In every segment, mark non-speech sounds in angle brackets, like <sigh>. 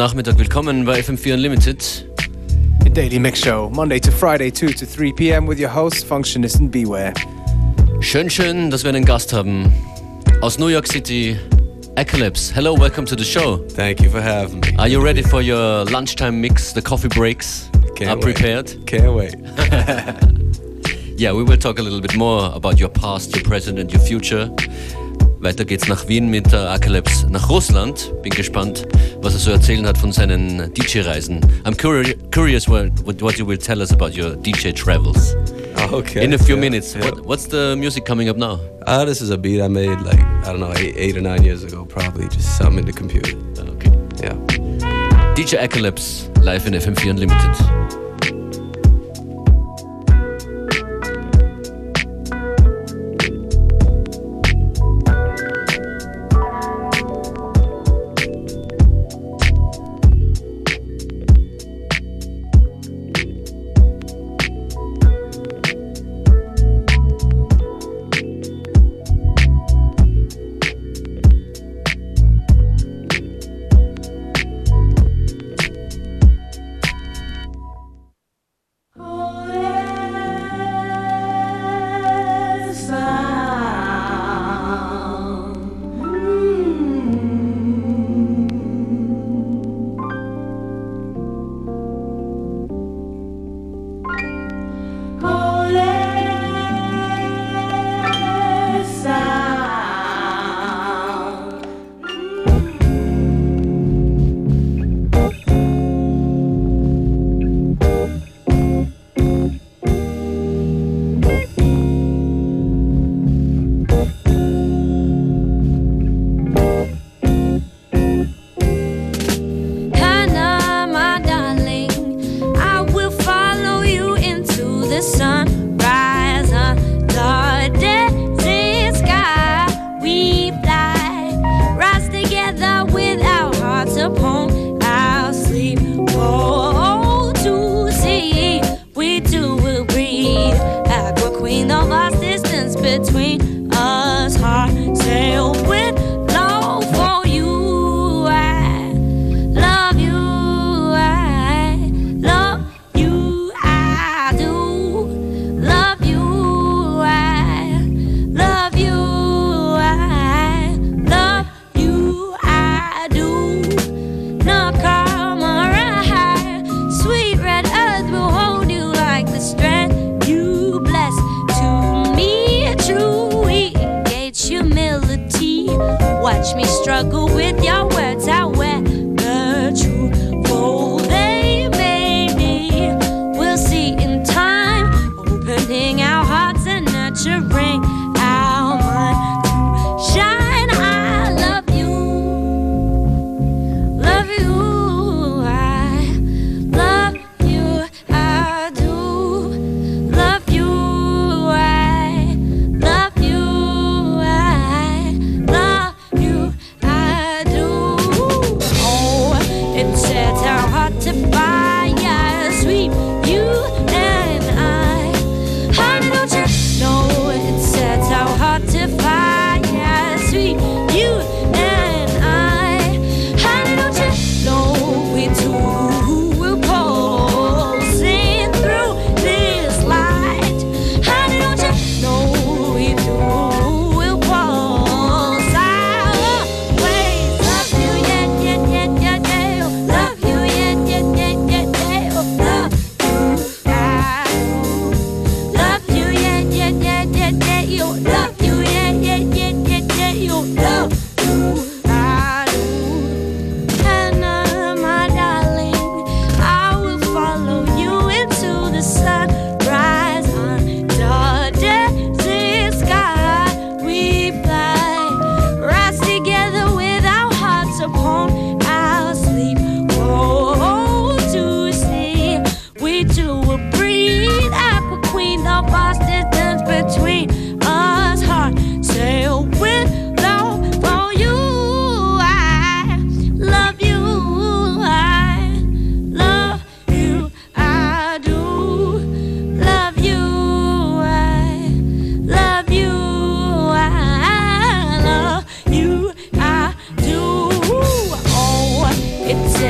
Nachmittag, willkommen bei FM4 Unlimited. The Daily Mix Show, Monday to Friday, 2 to 3 p.m. with your host, Functionist and Beware. Schön, schön, dass wir einen Gast haben. Aus New York City, Eclipse. Hello, welcome to the show. Thank you for having me. Are you ready for your lunchtime mix? The coffee breaks Can't are wait. prepared? Can't wait. <laughs> Yeah, we will talk a little bit more about your past, your present and your future. Weiter geht's nach Wien mit Akalepse nach Russland. Bin gespannt, was er so erzählen hat von seinen DJ-Reisen. I'm curi curious what, what, you will tell us about your DJ travels. Okay. In a few yeah, minutes. yeah. What, what's the music coming up now? Uh, this is a beat I made like, I don't know, eight, eight or nine years ago, probably. Just something in the computer. Okay. Yeah. DJ Akalepse, live in FM4 Unlimited.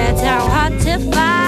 that's how hard to find.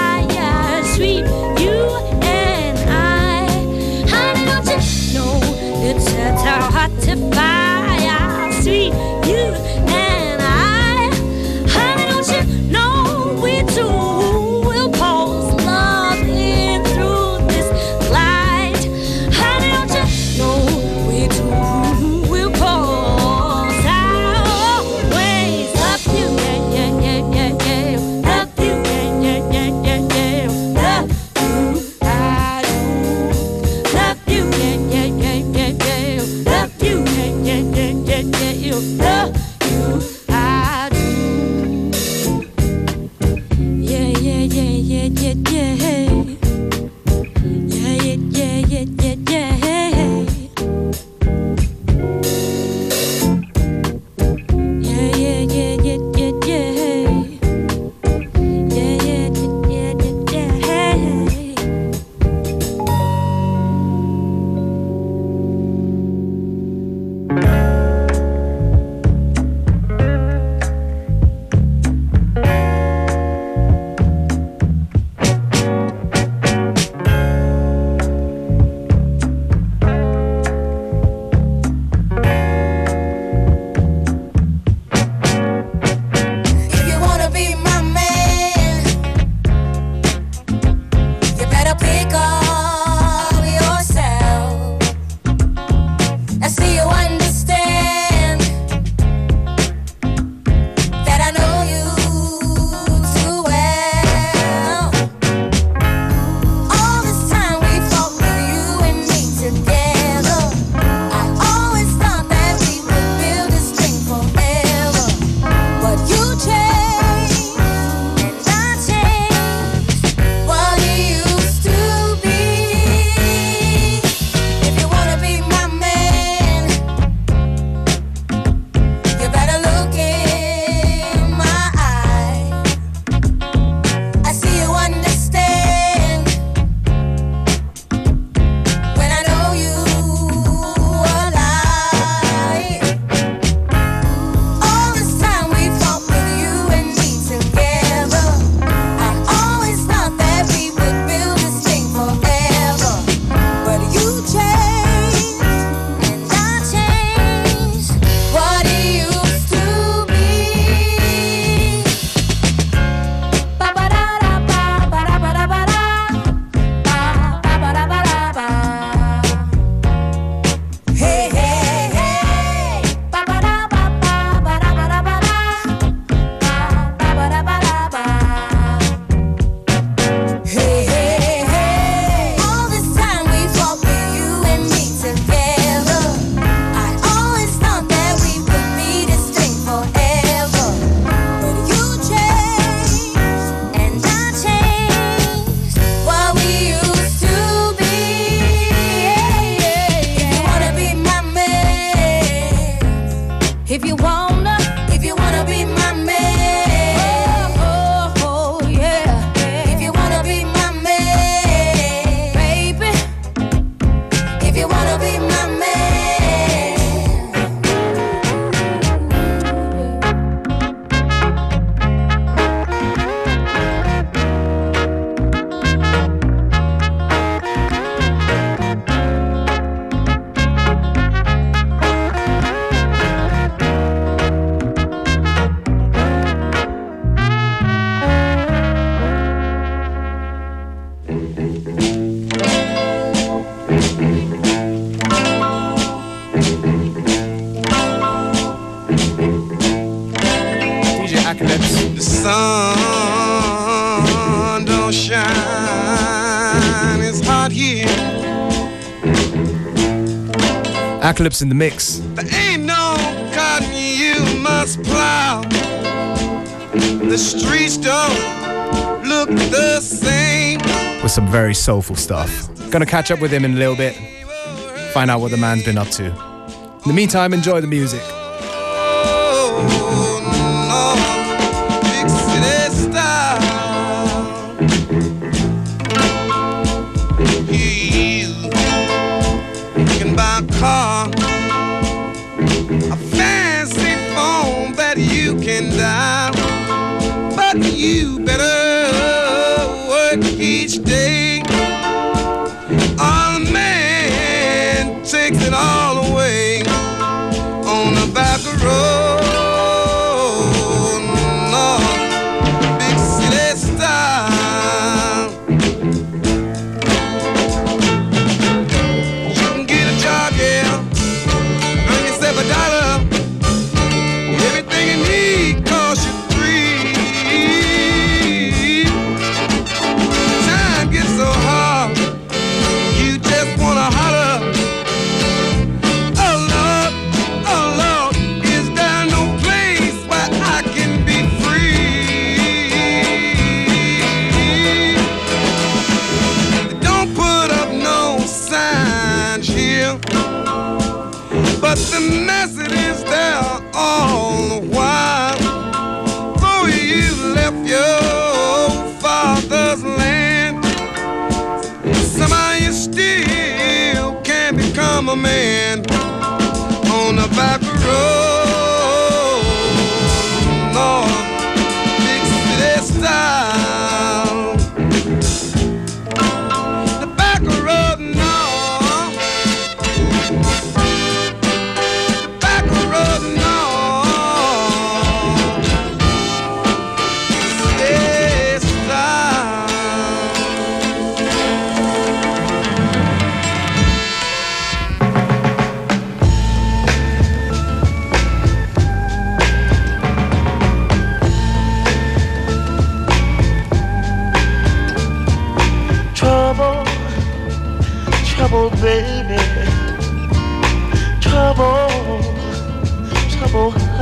If you wanna, if you wanna be my man. Akalepse in the mix. There ain't no cotton you must plow. The streets don't look the same. With some very soulful stuff. Gonna catch up with him in a little bit. Find out what the man's been up to. In the meantime, enjoy the music.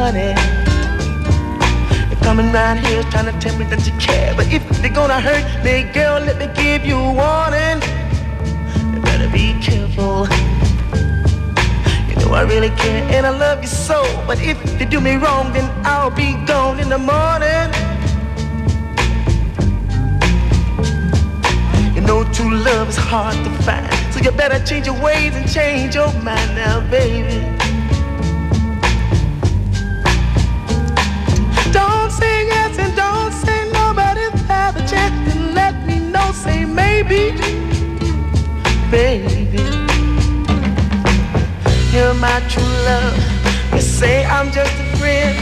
honey. Coming round here trying to tell me that you care, but if they're gonna hurt me, girl, let me give you warning. You better be careful. You know I really care and I love you so, but if you do me wrong, then I'll be gone in the morning. You know true love is hard to find, so you better change your ways and change your mind now, baby. say maybe, baby. You're my true love. You say I'm just a friend.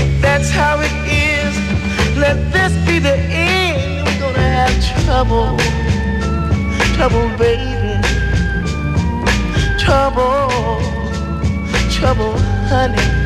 If that's how it is, let this be the end. We're gonna have trouble, trouble, baby. Trouble, trouble, honey.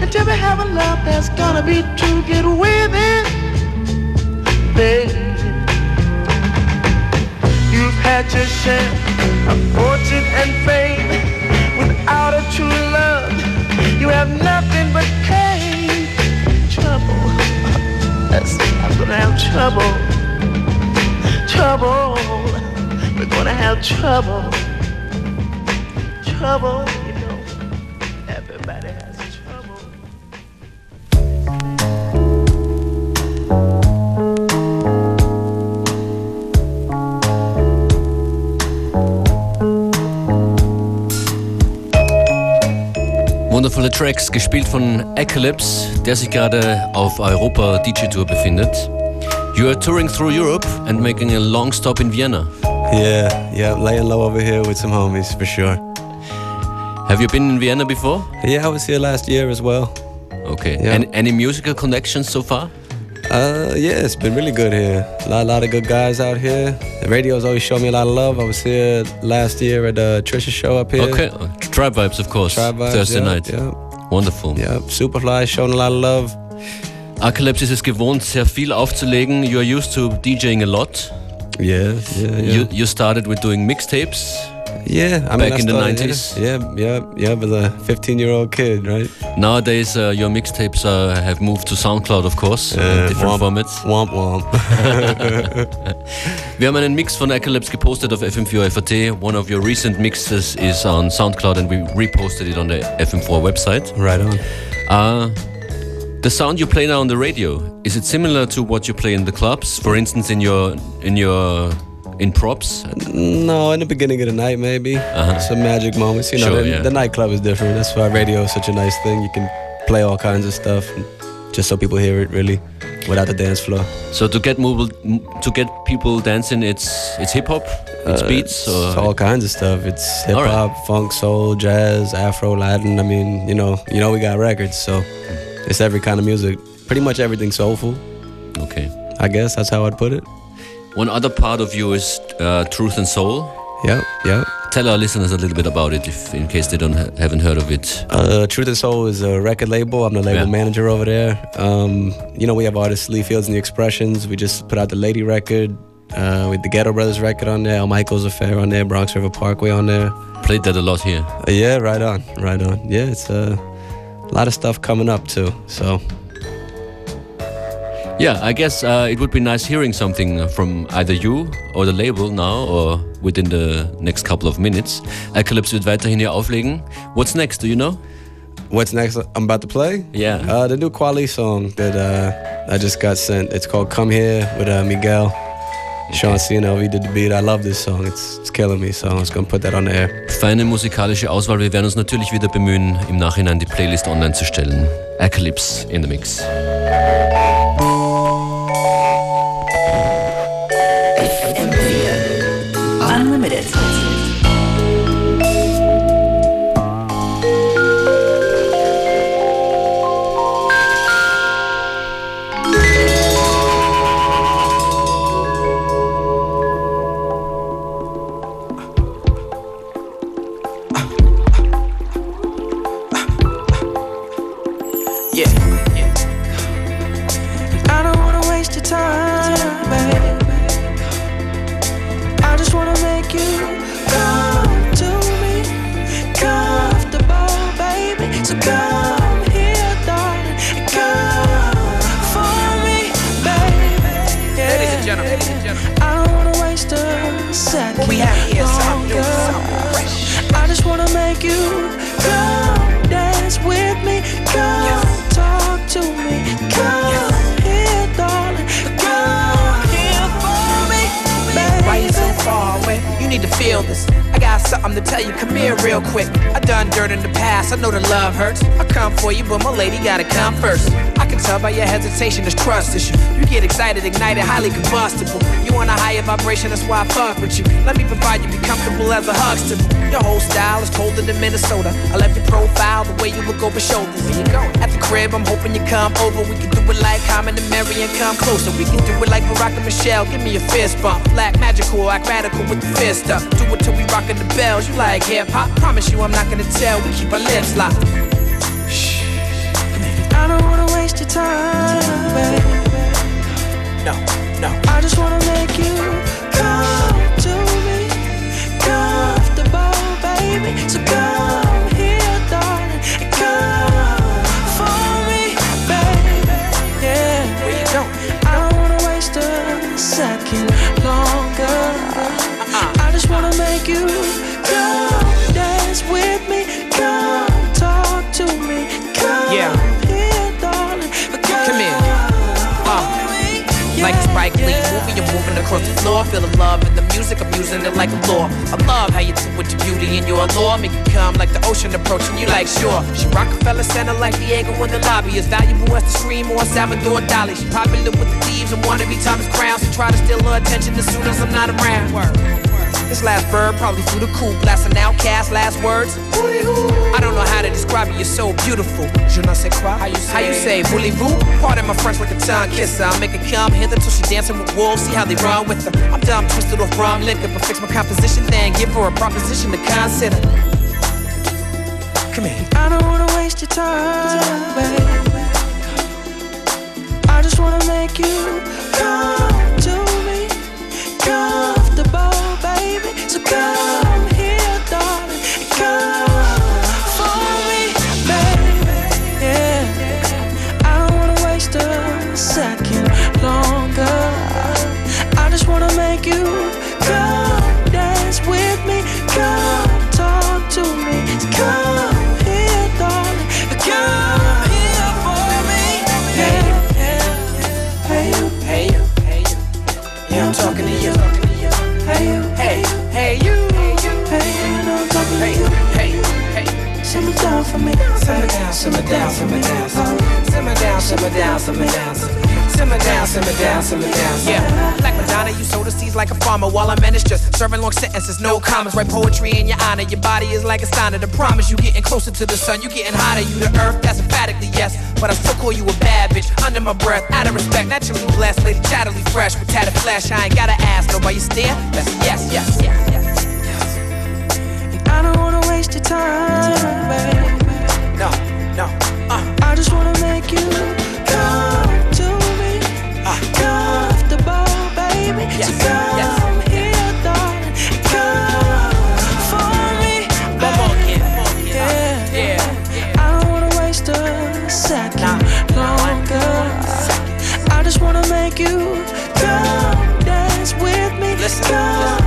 by you until we have a love that's gonna be true. Get with it, baby. You've had your share of fortune and fame. Without a true love, you have nothing but pain, trouble. I'm gonna have trouble trouble. We're gonna have trouble. Trouble, Wundervolle Tracks, gespielt von Eclipse, der sich gerade auf Europa DJ Tour befindet. You are touring through Europe and making a long stop in Vienna. Yeah, yeah, laying low over here with some homies for sure. Have you been in Vienna before? Yeah, I was here last year as well. Okay. Yeah. Any, any musical connections so far? Uh, yeah, it's been really good here. A lot, lot of good guys out here. The radio's always shown me a lot of love. I was here last year at the Trisha show up here. Okay. Tribe Vibes, of course. Tribe Vibes, Thursday yeah, night. Yeah, Wonderful. yeah. Superfly showing a lot of love. Akalepse ist gewohnt, sehr viel aufzulegen. You are used to DJing a lot. Yeah, yeah, yeah. You, you started with doing mixtapes. Yeah, I back I in the 90s? Yeah, yeah, yeah, as a 15 year old kid, right? Nowadays, uh, your mixtapes uh, have moved to SoundCloud, of course, in Uh, different womp, formats. Womp womp. Wir haben einen Mix von Akalepse gepostet auf FM4 FAT. One of your recent mixes is on SoundCloud and we reposted it on the FM4 website. right on. Uh, the sound you play now on the radio, is it similar to what you play in the clubs? For instance, in your in your in props? No, in the beginning of the night, maybe. Some magic moments. You know, Uh-huh. Sure, the, yeah. the nightclub is different. That's why radio is such a nice thing. You can play all kinds of stuff just so people hear it, really, without the dance floor. So to get mobile, to get people dancing, it's it's hip hop, it's Uh, beats, It's or all kinds of stuff. It's hip All right. hop, funk, soul, jazz, Afro, Latin. I mean, you know, you know, we got records, so it's every kind of music. Pretty much everything soulful. okay. I guess that's how I'd put it. One other part of you is uh, truth and soul. Yeah, yep. Tell our listeners a little bit about it, if in case they don't ha- haven't heard of it. Uh, Truth and Soul is a record label. I'm the label Yeah. manager over there. Um, you know, we have artists Lee Fields and the Expressions. We just put out the Lady record uh, with the Ghetto Brothers record on there. El Michels Affair on there. Bronx River Parkway on there. Played that a lot here. Uh, yeah, right on, right on. Yeah, it's uh, a lot of stuff coming up too. So Yeah, I guess uh, it would be nice hearing something from either you or the label now or within the next couple of minutes. Akalepse wird weiterhin hier auflegen. What's next? Do you know? what's next? I'm about to play. Yeah. Uh, the new Kweli song that uh, I just got sent. It's called "Come Here" with uh, Miguel. Sean and LV did the beat. I love this song. It's, it's killing me. So I'm just gonna put that on the air. Feine musikalische Auswahl. Wir werden uns natürlich wieder bemühen, im Nachhinein die Playlist online zu stellen. Akalepse in the mix. Highly combustible. You want a higher vibration, that's why I fuck with you. Let me provide you, be comfortable as a huckster. Your whole style is colder than Minnesota. I love your profile, the way you look over shoulders. Where you going? At the crib, I'm hoping you come over. We can do it like Common and Mary and come closer. We can do it like Barack and Michelle. Give me a fist bump. Black magical, act radical with the fist up. Do it till we rockin' the bells. You like hip hop? Promise you I'm not gonna tell. We keep our lips locked. I don't wanna waste your time, baby. No, no. I just wanna make you come to me, comfortable, baby. So come here, darling, and come for me, baby. Yeah. Going? I don't wanna waste a second longer. Uh-uh. I just wanna make you Spike Lee movie. You're moving across the floor, feeling love in the music. I'm using it like a law. I love how you do with your beauty and your allure. Make it come like the ocean approaching you like sure. She Rockefeller Center like Diego in the lobby. As valuable as the scream or Salvador Dali. She popular with the thieves and wanna be Thomas Crown. So try to steal her attention as soon as I'm not around. Word. This last bird probably flew the coop, blasting OutKast last words. I don't know how to describe you, you're so beautiful. Je ne sais quoi. How you say, how you say voulez-vous? Pardon my French like a tongue kisser. I'll make her come hither till she dancing with wolves. See how they run with her. I'm dumb, twisted off rum liquor, but fix my composition, then give her a proposition to consider. Come here. I don't wanna waste your time, baby. I just wanna make you come to me, comfortable baby. So come here, Simmer down, simmer down, simmer down. Simmer down, simmer down, simmer down. Simmer down, simmer down, simmer down. Yeah, like Madonna, you sow the seeds like a farmer while I manage just serving long sentences, no commas. Write poetry in your honor. Your body is like a sign of the promise. You getting closer to the sun, you getting hotter. You the earth, that's emphatically yes. But I still call you a bad bitch under my breath. Out of respect, naturally blessed, lady chattily fresh with tatted flesh. I ain't gotta ask, nobody stare. That's a yes, yes, yes, yes. I don't wanna waste your time, baby. No, no, uh. I just wanna make you come to me, comfortable, baby. Yes, so come yes. here, darling, come for me, One more baby. kid, one more kid. Yeah, Yeah. I don't wanna waste a second Nah. longer. I just wanna make you come dance with me, Listen, come talk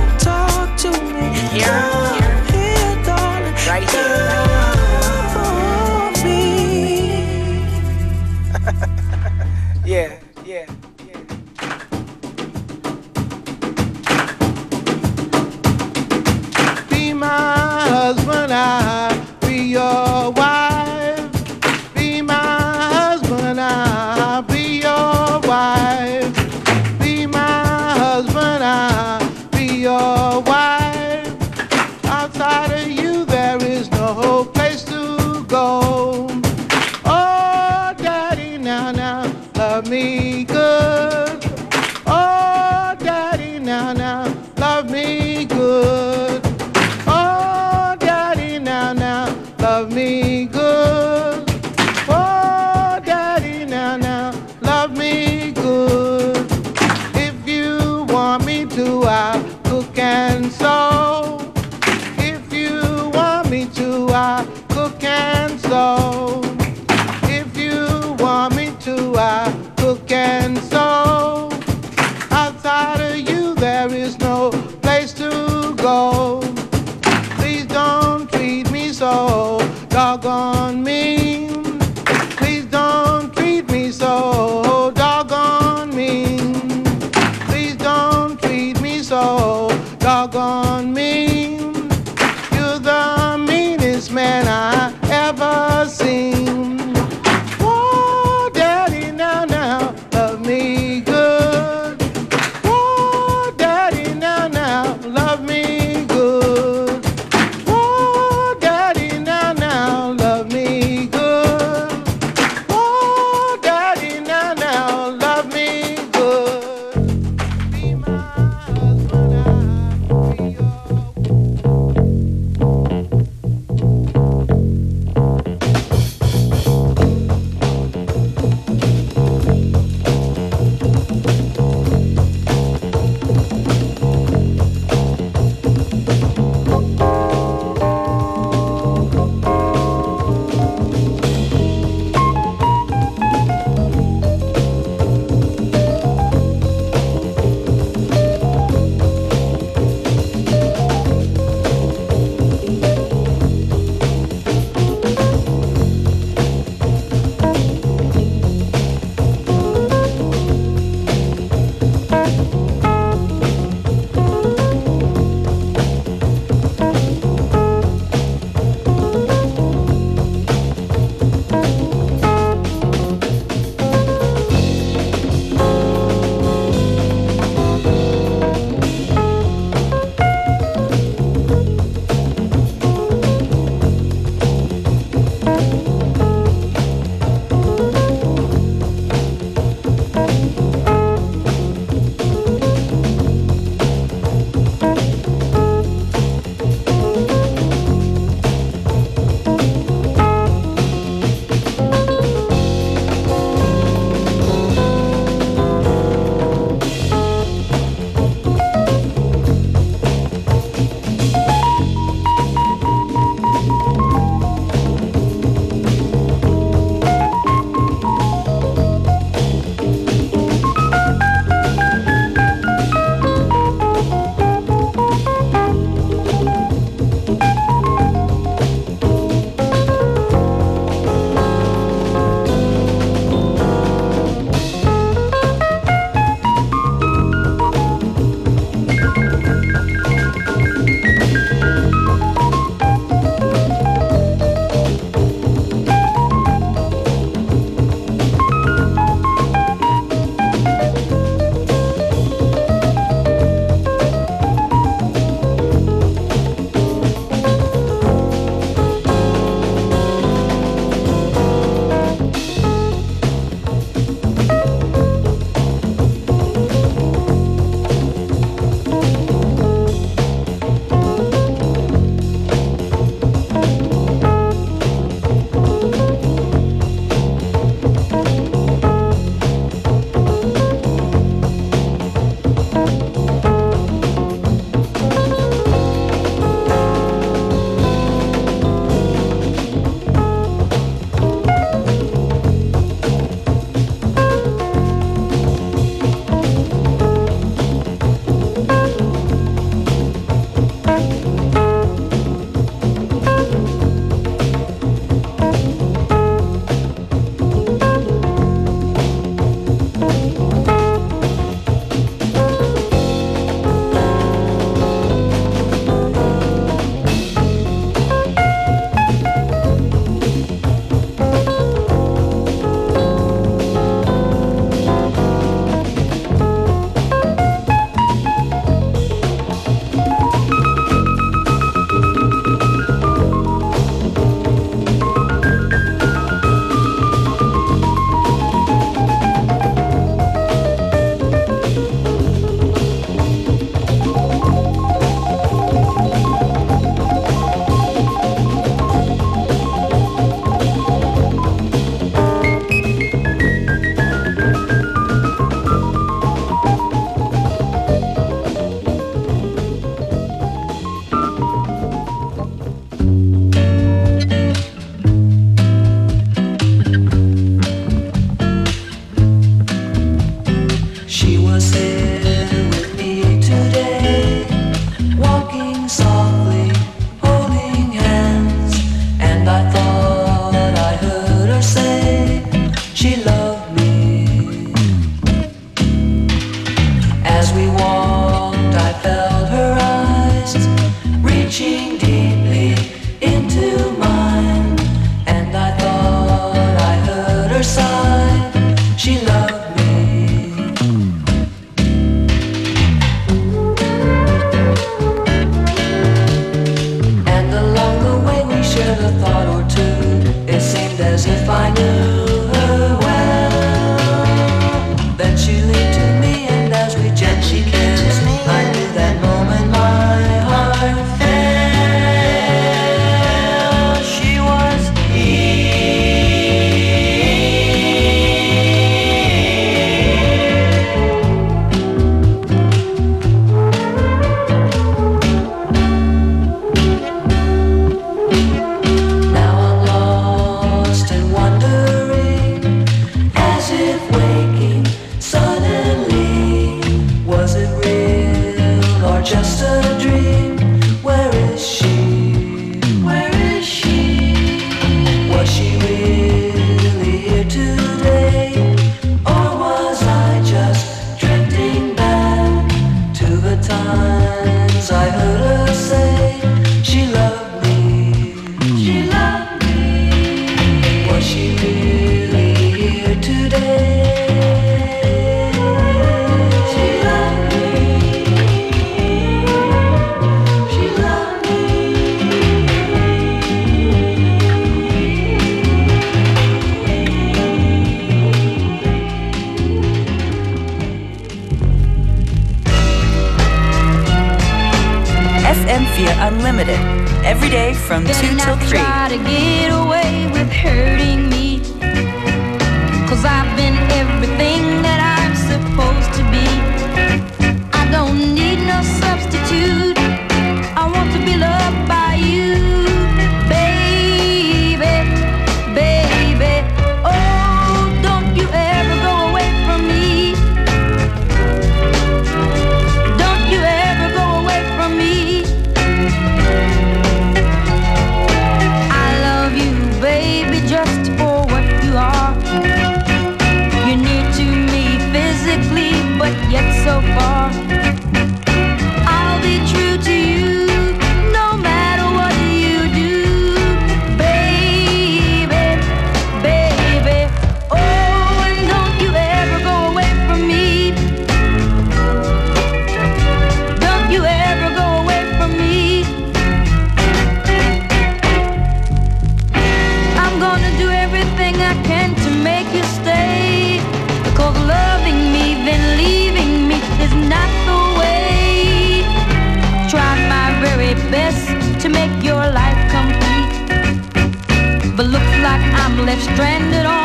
left stranded on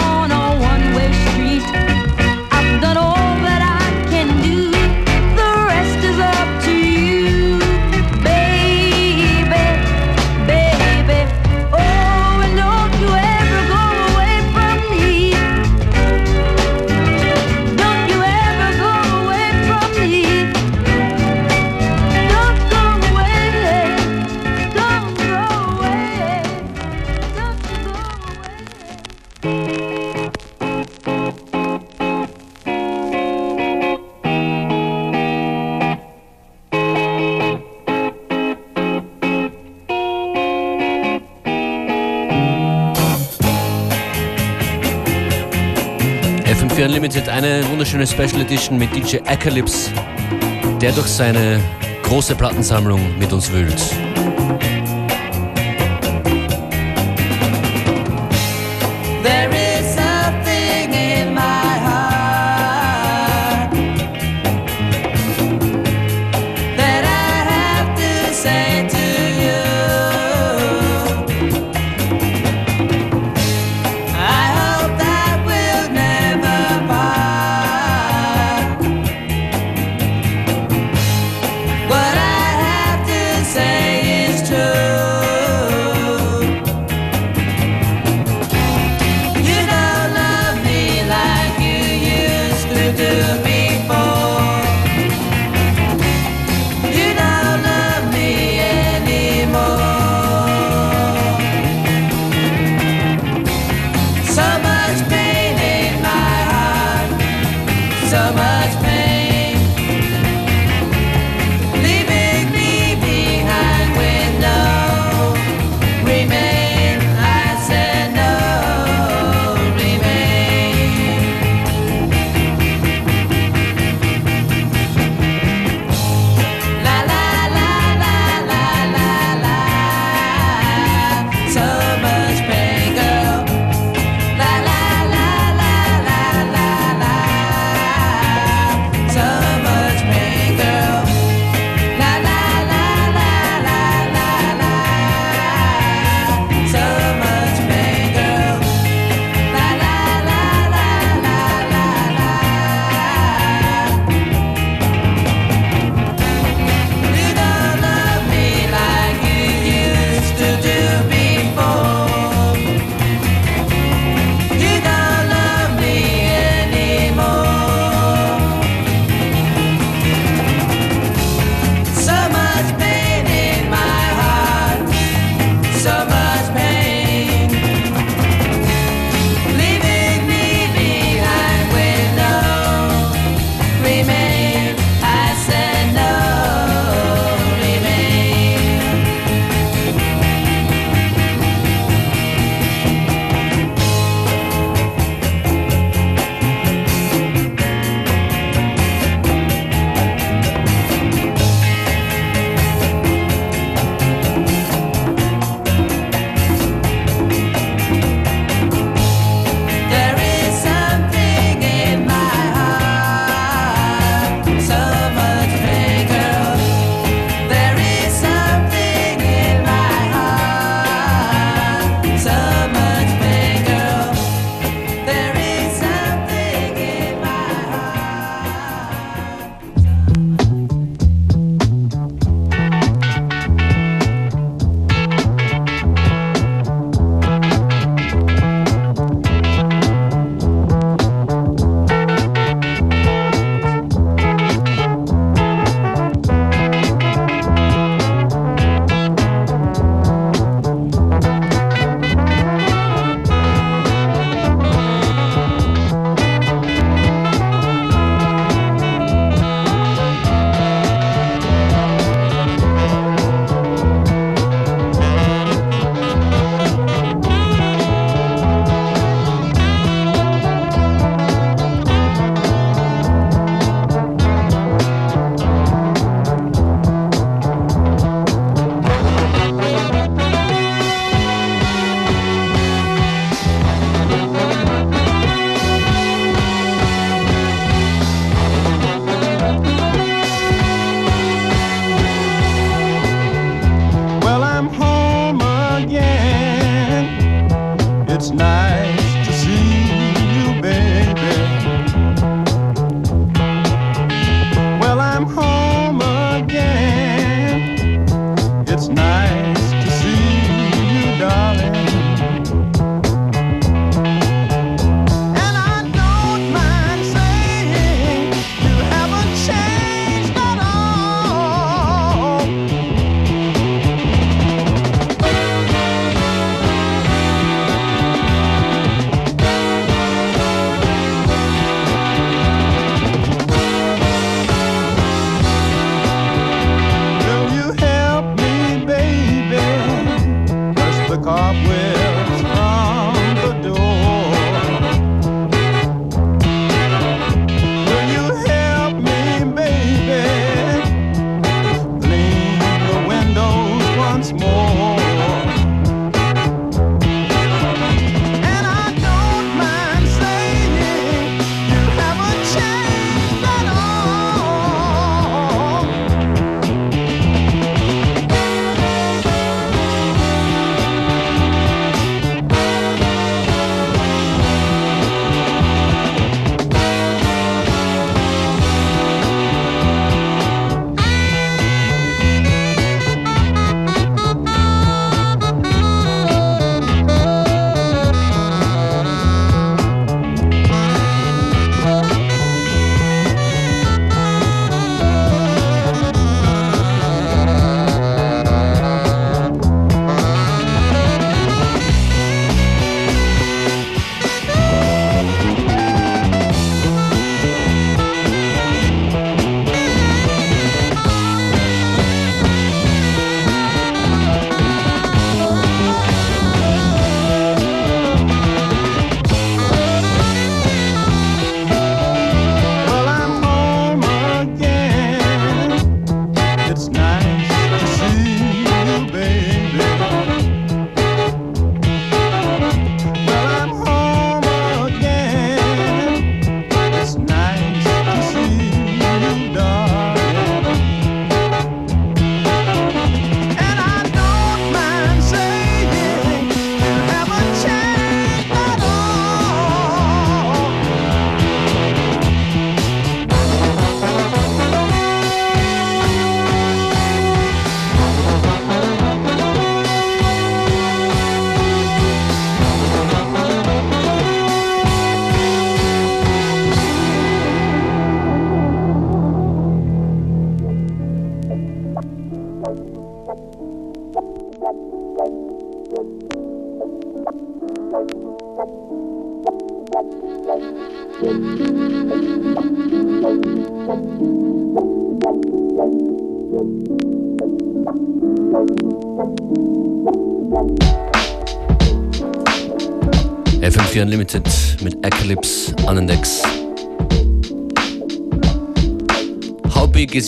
wunderschöne Special Edition mit DJ Acalypse, der durch seine große Plattensammlung mit uns wühlt.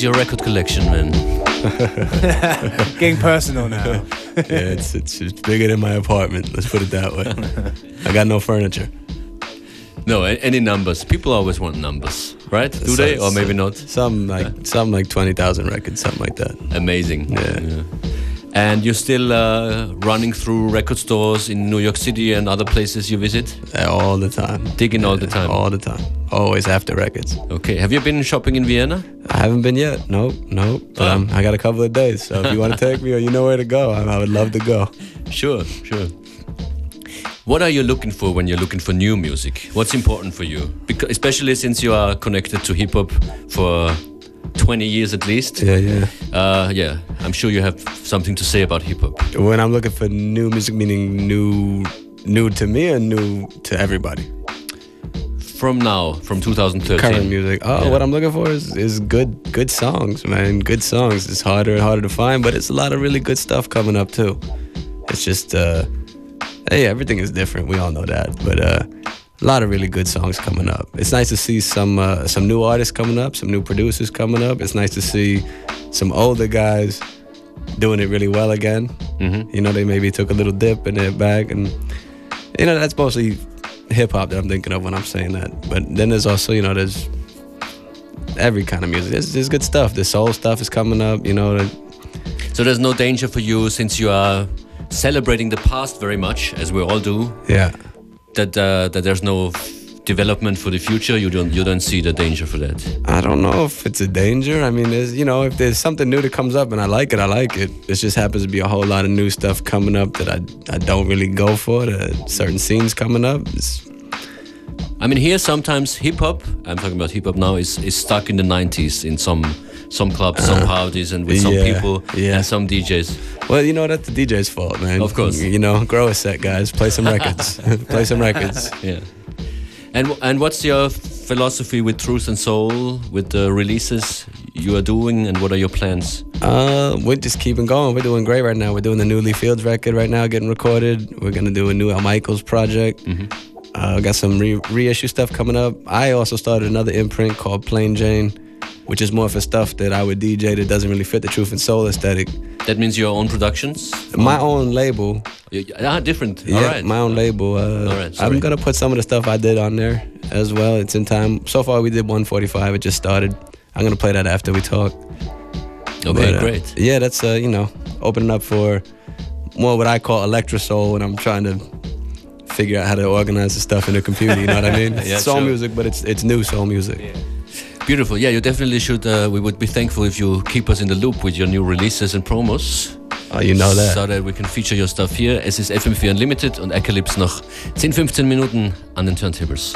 Is your record collection, man? <laughs> Getting personal now. <laughs> yeah, it's, it's it's bigger than my apartment. Let's put it that way. I got no furniture. No, any numbers. People always want numbers, right? Do they? Or maybe not? Some like some like twenty thousand records, something like that. Amazing. Yeah. And you're still uh, running through record stores in New York City and other places you visit? All the time. Digging all the time. All the time. Always after records. Okay. Have you been shopping in Vienna? I haven't been yet. Nope, nope. But um, I got a couple of days. So if you want to <laughs> take me or you know where to go, I, I would love to go. Sure, sure. What are you looking for when you're looking for new music? What's important for you? Because especially since you are connected to hip hop for 20 years at least. Yeah, yeah. Uh, yeah, I'm sure you have something to say about hip hop. When I'm looking for new music, meaning new, new to me or new to everybody. From now, from 2013. Current music. Oh, Yeah. what I'm looking for is, is good, good songs, man. Good songs. It's harder and harder to find, but it's a lot of really good stuff coming up too. It's just, uh, hey, everything is different. We all know that, but uh, a lot of really good songs coming up. It's nice to see some uh, some new artists coming up, some new producers coming up. It's nice to see some older guys doing it really well again. Mhm. You know, they maybe took a little dip and they're back, and you know that's mostly hip hop that I'm thinking of when I'm saying that. But then there's also, you know, there's every kind of music. There's, there's good stuff. The soul stuff is coming up. You know, the, So there's no danger for you since you are celebrating the past very much, as we all do. yeah. That uh, that there's no development for the future. You don't you don't see the danger for that. I don't know if it's a danger. I mean, there's you know, if there's something new that comes up and I like it, I like it. It just happens to be a whole lot of new stuff coming up that I I don't really go for. The certain scenes coming up. It's, I mean, here sometimes hip hop. I'm talking about hip hop now. Is is stuck in the 90s in some some clubs, some parties, and with some yeah, people yeah. and some DJs. well, you know, that's the DJ's fault, man. Of course. You know, grow a set, guys. Play some records. <laughs> Play some records. Yeah. And and what's your philosophy with Truth and Soul, with the releases you are doing, and what are your plans? Uh, we're just keeping going. We're doing great right now. We're doing the new Lee Fields record right now, getting recorded. We're gonna do a new El Michels project. Uh, got some re- reissue stuff coming up. I also started another imprint called Plain Jane, which is more for stuff that I would DJ that doesn't really fit the Truth and Soul aesthetic. That means your own productions. My own label, Y- y- Ah, different. yeah, All right. my own label. Uh, All right, sorry. I'm gonna put some of the stuff I did on there as well. It's in time. So far, we did 145. It just started. I'm gonna play that after we talk. okay, But, uh, great. Yeah, that's uh, you know opening up for more what I call electro soul when I'm trying to figure out how to organize the stuff in the computer. You know what I mean? It's <laughs> Yeah, soul sure. music, but it's it's new soul music. Beautiful. Yeah, you definitely should. Uh, we would be thankful if you keep us in the loop with your new releases and promos. Oh, you know that. So that we can feature your stuff here. Es ist FM4 Unlimited und Akalepse noch 10, 15 Minuten an den Turntables.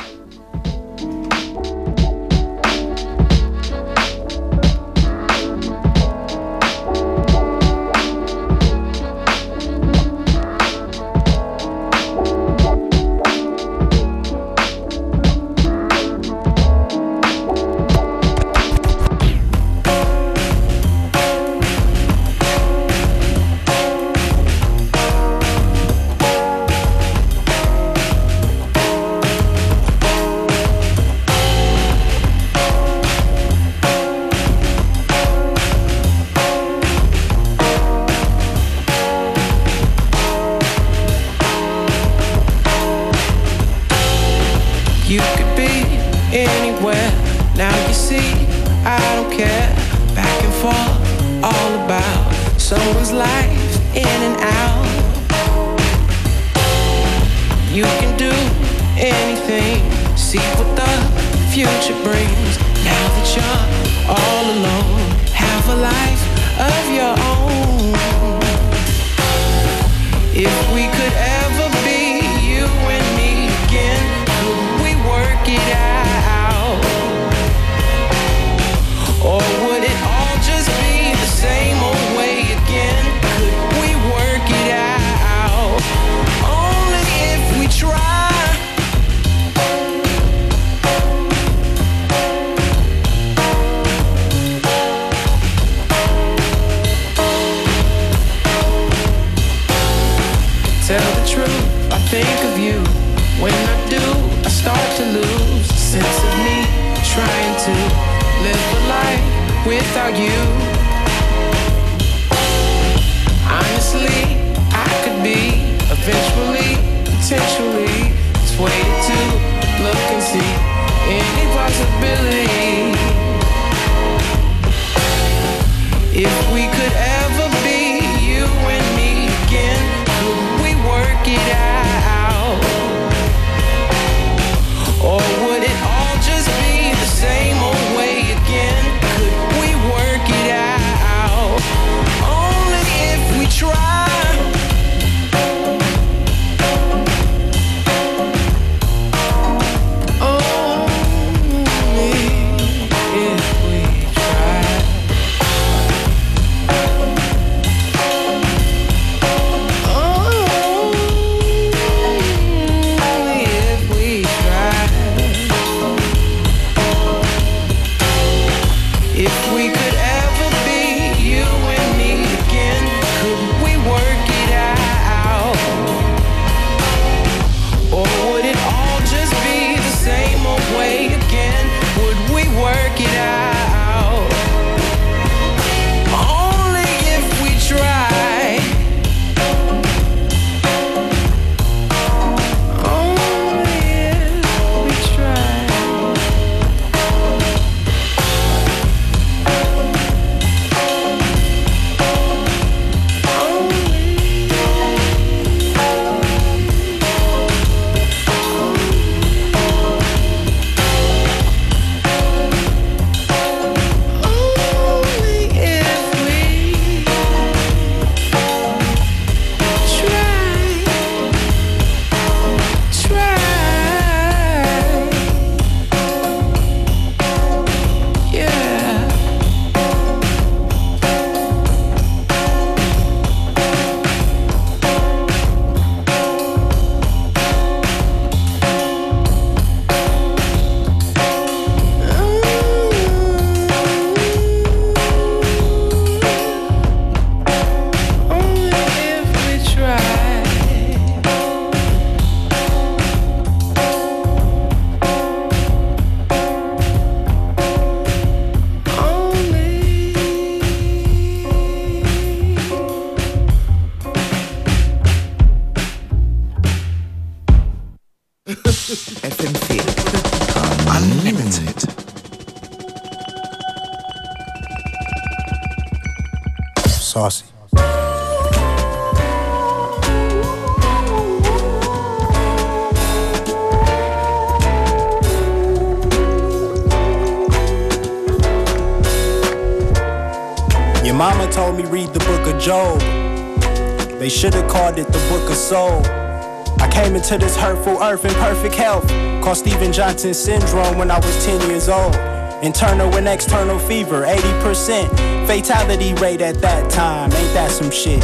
Into earth in perfect health. Called Steven Johnson syndrome when I was 10 years old. Internal and external fever, 80%. Fatality rate at that time, ain't that some shit?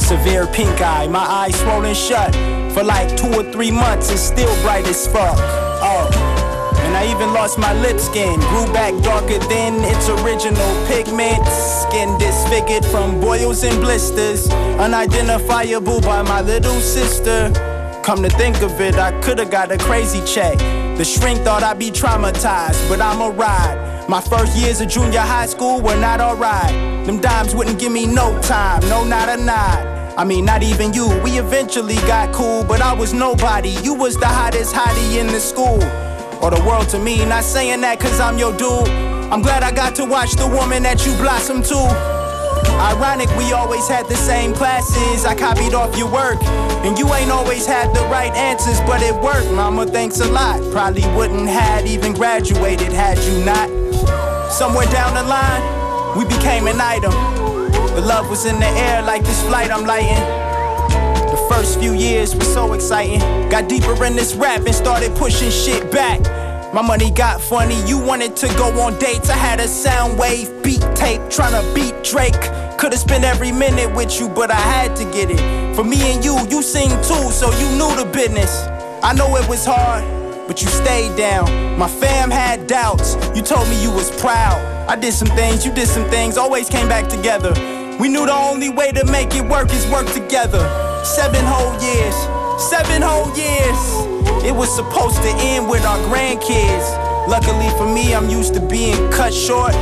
Severe pink eye, my eyes swollen shut. For like two or three months, it's still bright as fuck. Oh. And I even lost my lip skin. Grew back darker than its original pigment. Skin disfigured from boils and blisters. Unidentifiable by my little sister. Come to think of it, I could've got a crazy check. The shrink thought I'd be traumatized, but I'm a ride. My first years of junior high school were not alright. Them dimes wouldn't give me no time, no, not a nod. I mean, not even you. We eventually got cool, but I was nobody. You was the hottest hottie in the school or the world to me. Not saying that cause I'm your dude. I'm glad I got to watch the woman that you blossom to. Ironic, we always had the same classes. I copied off your work. And you ain't always had the right answers, but it worked. Mama, thanks a lot. Probably wouldn't had even graduated had you not. Somewhere down the line, we became an item. The love was in the air like this flight I'm lighting. The first few years were so exciting. Got deeper in this rap and started pushing shit back. My money got funny, you wanted to go on dates. I had a Sounwave beat tape tryna beat Drake. Could've spent every minute with you, but I had to get it. For me and you, you sing too, so you knew the business. I know it was hard, but you stayed down. My fam had doubts, you told me you was proud. I did some things, you did some things, always came back together. We knew the only way to make it work is work together. Seven whole years, seven whole years. It was supposed to end with our grandkids. Luckily for me, I'm used to being cut short.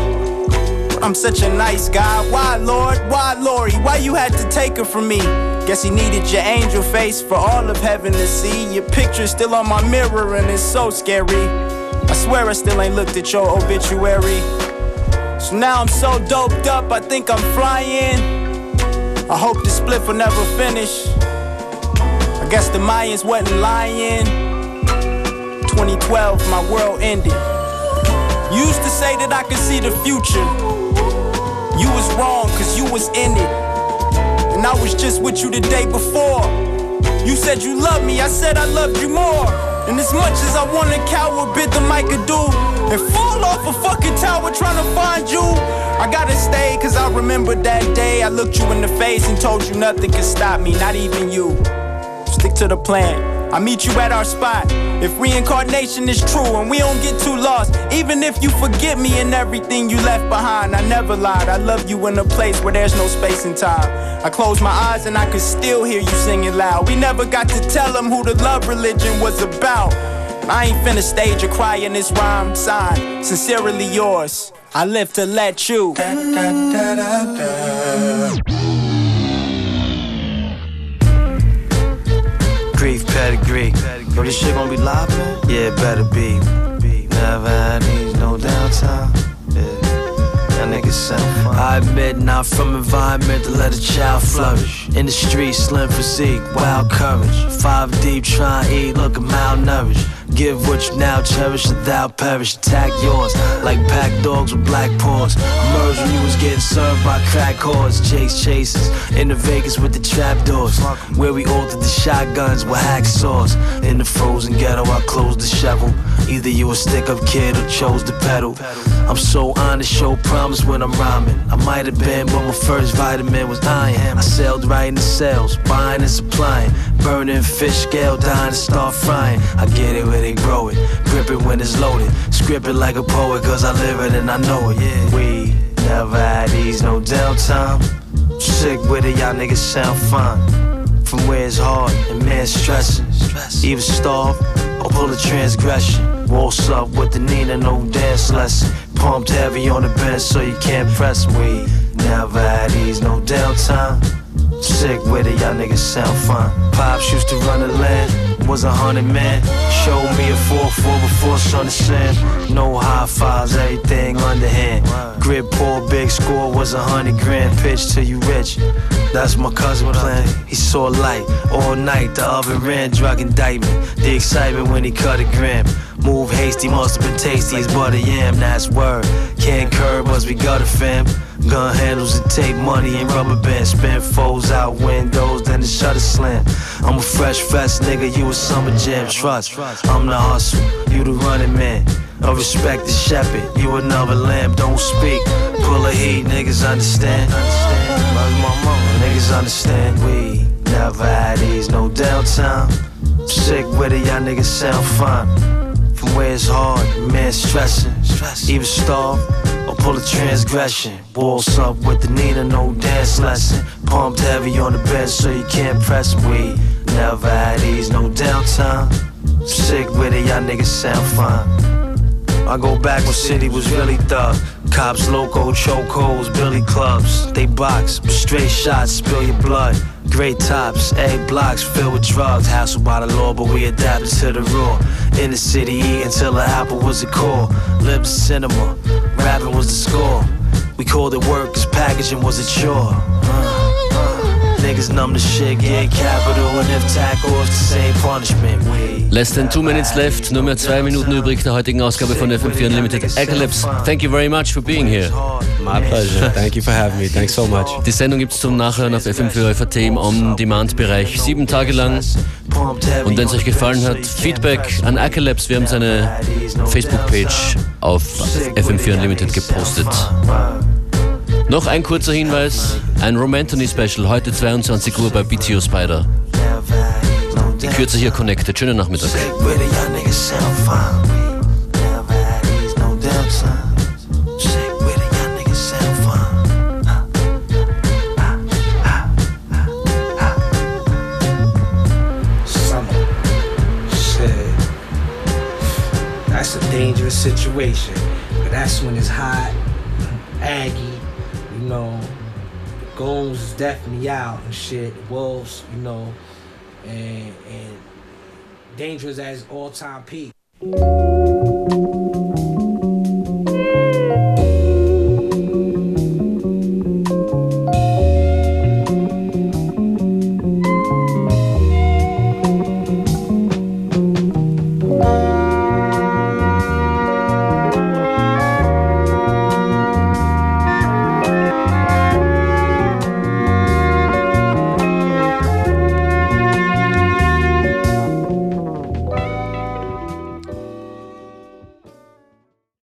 I'm such a nice guy. Why, Lord? Why, Lori? Why you had to take her from me? Guess he needed your angel face for all of heaven to see. Your picture's still on my mirror and it's so scary. I swear I still ain't looked at your obituary. So now I'm so doped up, I think I'm flying. I hope this split will never finish. Guess the Mayans wasn't lying. 2012, my world ended. Used to say that I could see the future. You was wrong, cause you was in it. And I was just with you the day before. You said you loved me, I said I loved you more. And as much as I wanna cower, bit the mic could do. And fall off a fucking tower trying to find you. I gotta stay, cause I remember that day. I looked you in the face and told you nothing could stop me, not even you. Stick to the plan. I meet you at our spot. If reincarnation is true and we don't get too lost, even if you forget me and everything you left behind, I never lied. I love you in a place where there's no space and time. I close my eyes and I can still hear you singing loud. We never got to tell them who the love religion was about. I ain't finna stage or cry in this rhyme sign. Sincerely yours. I live to let you. Da, da, da, pedigree. Yo, this shit gonna be live, man? Yeah, it better be. Never had these, no downtime. Yeah. I admit, not from environment to let a child flourish. In the streets, slim physique, wild courage. Five deep, try and eat, look, malnourished. Give what you now cherish, or thou perish. Attack yours like pack dogs with black paws. Emerge when you was getting served by crack whores. Chase chases in the Vegas with the trapdoors. Where we altered the shotguns with hacksaws. In the frozen ghetto, I closed the shovel. Either you a stick up kid or chose the pedal. I'm so honest, show promise when I'm rhyming. I might have been, but my first vitamin was iron. I sailed right in the sales, buying and supplying. Burning fish scale, dying to start frying. I get it where they grow it, grip it when it's loaded. Script it like a poet, cause I live it and I know it. Yeah. We never had these, no downtime. Sick with it, y'all niggas sound fine. From where it's hard and man stressing. Even starve or pull a transgression. Waltz up with the Nina, no dance lesson. Pumped heavy on the bench so you can't press me. Never had these, no downtime. Sick with it, y'all niggas sound fine. Pops used to run the land, was a hundred man. Showed me a 4-4 before sun sand. No high fives, everything underhand. Grip poor, big score was a hundred grand. Pitch till you rich. That's my cousin plan. He saw light all night. The oven ran, drug indictment. The excitement when he cut a gram. Move hasty, must have been tasty as butter yam. That's word. Can't curb us, we got a fam. Gun handles and tape money and rubber bands. Spin foes out windows, then the shutter slam. I'm a fresh fest nigga, you a summer jam. Trust, I'm the hustle, you the running man. I respect the shepherd, you another lamb. Don't speak, pull a heat, niggas understand. Niggas understand we never had these, no downtime. Sick with it, y'all niggas sound fine. From where it's hard, man stressing. Even starve or pull a transgression. Walls up with the Nina, no dance lesson. Pumped heavy on the bed so you can't press me. Never had ease, no downtime. Sick with it, y'all niggas sound fine. I go back when city was really thug. Cops, loco, chokeholds, billy clubs. They box, straight shots, spill your blood. Great tops, A blocks filled with drugs. Hassled by the law, but we adapted to the rule. In the city, eating till the apple was a core. Lips cinema, rapping was the score. We called it work, cause packaging was a chore. Uh. Niggas numb to shit, get capital and if tackle is the same punishment. Less than two minutes left, nur mehr zwei Minuten übrig der heutigen Ausgabe von FM4 Unlimited. Acalypse, thank you very much for being here. My pleasure. Thank you for having me. Thanks so much. Die Sendung gibt es zum Nachhören auf FM4 FAT im On-Demand-Bereich sieben Tage lang. Und wenn es euch gefallen hat, Feedback an Acalypse. Wir haben seine Facebook-Page auf FM4 Unlimited gepostet. Noch ein kurzer Hinweis, ein Romantony Special, heute 22 Uhr bei BTO Spider. Die Kürze hier connected. Schönen Nachmittag. Dangerous situation. But that's when it's hot, goons is definitely out and shit. Wolves, you know, and and dangerous as all time peak.